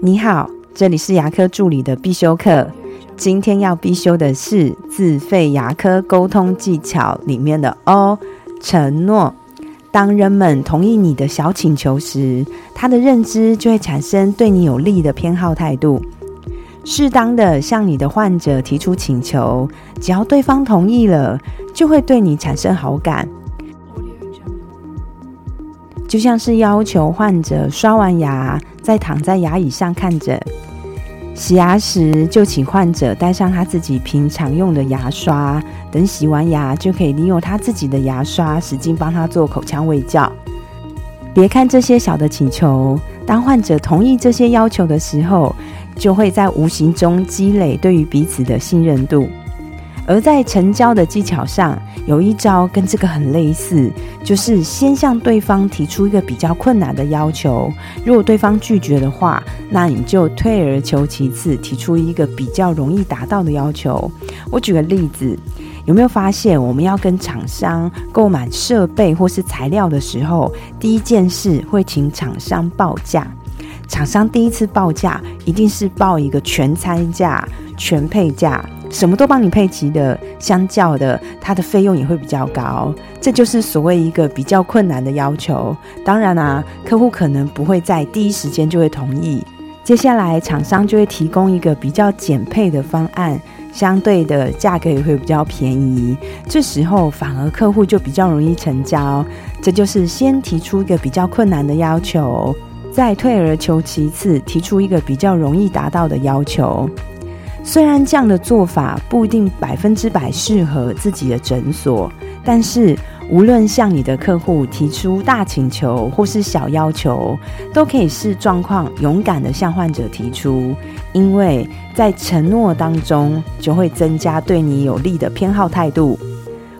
你好，这里是牙科助理的必修课。今天要必修的是自费牙科沟通技巧里面的哦，承诺。当人们同意你的小请求时，他的认知就会产生对你有利的偏好态度。适当的向你的患者提出请求，只要对方同意了，就会对你产生好感。就像是要求患者刷完牙，再躺在牙椅上看着。洗牙时，就请患者带上他自己平常用的牙刷，等洗完牙就可以利用他自己的牙刷，使劲帮他做口腔卫教。别看这些小的请求，当患者同意这些要求的时候，就会在无形中积累对于彼此的信任度。而在成交的技巧上，有一招跟这个很类似，就是先向对方提出一个比较困难的要求。如果对方拒绝的话，那你就退而求其次，提出一个比较容易达到的要求。我举个例子，有没有发现，我们要跟厂商购买设备或是材料的时候，第一件事会请厂商报价。厂商第一次报价，一定是报一个全餐价、全配价。什么都帮你配齐的，相较的，它的费用也会比较高。这就是所谓一个比较困难的要求。当然啊，客户可能不会在第一时间就会同意。接下来，厂商就会提供一个比较减配的方案，相对的价格也会比较便宜。这时候，反而客户就比较容易成交。这就是先提出一个比较困难的要求，再退而求其次，提出一个比较容易达到的要求。虽然这样的做法不一定百分之百适合自己的诊所，但是无论向你的客户提出大请求或是小要求，都可以视状况勇敢的向患者提出，因为在承诺当中就会增加对你有利的偏好态度。